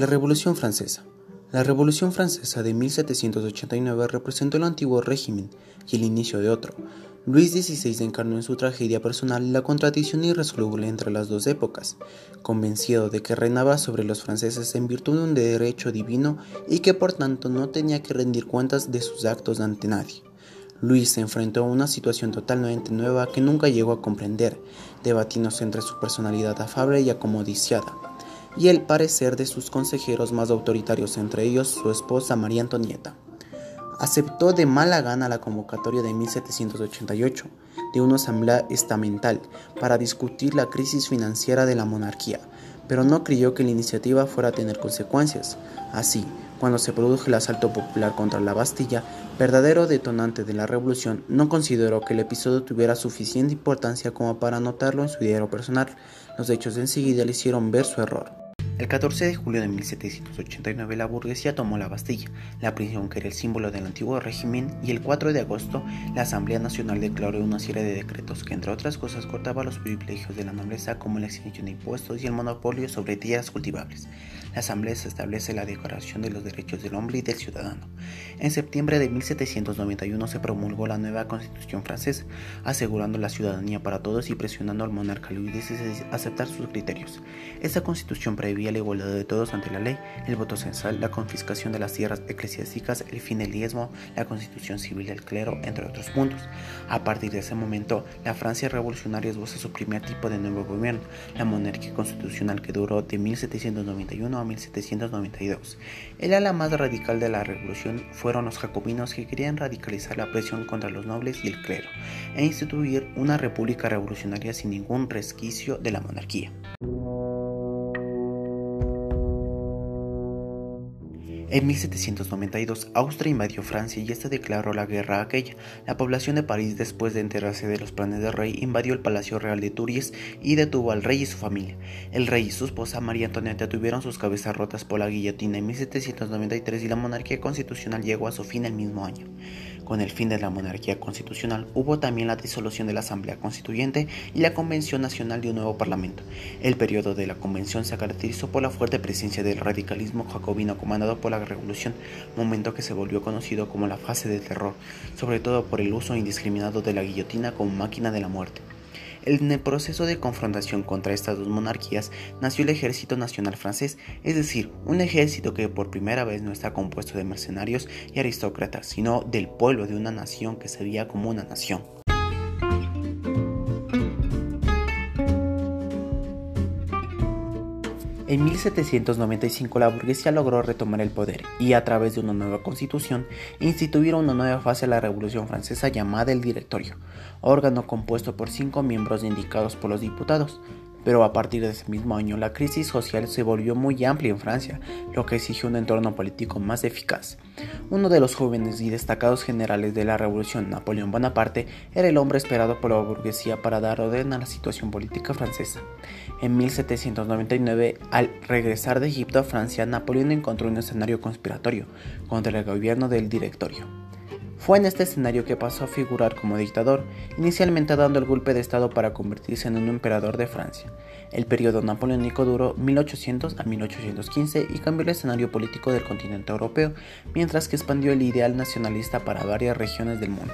La Revolución Francesa. La Revolución Francesa de 1789 representó el antiguo régimen y el inicio de otro. Luis XVI encarnó en su tragedia personal la contradicción irresoluble entre las dos épocas, convencido de que reinaba sobre los franceses en virtud de un derecho divino y que por tanto no tenía que rendir cuentas de sus actos ante nadie. Luis se enfrentó a una situación totalmente nueva que nunca llegó a comprender, debatiéndose entre su personalidad afable y acomodiciada y el parecer de sus consejeros más autoritarios, entre ellos su esposa María Antonieta. Aceptó de mala gana la convocatoria de 1788 de una asamblea estamental para discutir la crisis financiera de la monarquía, pero no creyó que la iniciativa fuera a tener consecuencias. Así, cuando se produjo el asalto popular contra la Bastilla, verdadero detonante de la revolución, no consideró que el episodio tuviera suficiente importancia como para anotarlo en su diario personal. Los hechos enseguida le hicieron ver su error. El 14 de julio de 1789 la burguesía tomó la Bastilla, la prisión que era el símbolo del antiguo régimen, y el 4 de agosto la Asamblea Nacional declaró una serie de decretos que entre otras cosas cortaba los privilegios de la nobleza como la exención de impuestos y el monopolio sobre tierras cultivables. La Asamblea establece la Declaración de los Derechos del Hombre y del Ciudadano. En septiembre de 1791 se promulgó la nueva Constitución francesa, asegurando la ciudadanía para todos y presionando al monarca Luis XVI a aceptar sus criterios. Esta constitución prevía la igualdad de todos ante la ley, el voto censal, la confiscación de las tierras eclesiásticas, el fin del diezmo, la constitución civil del clero, entre otros puntos. A partir de ese momento, la Francia revolucionaria esboza su primer tipo de nuevo gobierno, la monarquía constitucional que duró de 1791 a 1792. El ala más radical de la revolución fueron los jacobinos que querían radicalizar la presión contra los nobles y el clero e instituir una república revolucionaria sin ningún resquicio de la monarquía. En 1792, Austria invadió Francia y ésta declaró la guerra a aquella. La población de París, después de enterarse de los planes del rey, invadió el Palacio Real de Turies y detuvo al rey y su familia. El rey y su esposa María Antonieta tuvieron sus cabezas rotas por la guillotina en 1793 y la monarquía constitucional llegó a su fin el mismo año. Con el fin de la monarquía constitucional hubo también la disolución de la Asamblea Constituyente y la Convención Nacional de un nuevo Parlamento. El periodo de la convención se caracterizó por la fuerte presencia del radicalismo jacobino comandado por la Revolución, momento que se volvió conocido como la fase del terror, sobre todo por el uso indiscriminado de la guillotina como máquina de la muerte. En el proceso de confrontación contra estas dos monarquías nació el Ejército Nacional francés, es decir, un ejército que por primera vez no está compuesto de mercenarios y aristócratas, sino del pueblo de una nación que se veía como una nación. En 1795 la burguesía logró retomar el poder y a través de una nueva constitución instituyeron una nueva fase de la Revolución Francesa llamada el Directorio, órgano compuesto por cinco miembros indicados por los diputados, pero a partir de ese mismo año la crisis social se volvió muy amplia en Francia, lo que exigió un entorno político más eficaz. Uno de los jóvenes y destacados generales de la revolución, Napoleón Bonaparte, era el hombre esperado por la burguesía para dar orden a la situación política francesa. En 1799, al regresar de Egipto a Francia, Napoleón encontró un escenario conspiratorio contra el gobierno del directorio. Fue en este escenario que pasó a figurar como dictador, inicialmente dando el golpe de Estado para convertirse en un emperador de Francia. El periodo napoleónico duró 1800 a 1815 y cambió el escenario político del continente europeo, mientras que expandió el ideal nacionalista para varias regiones del mundo.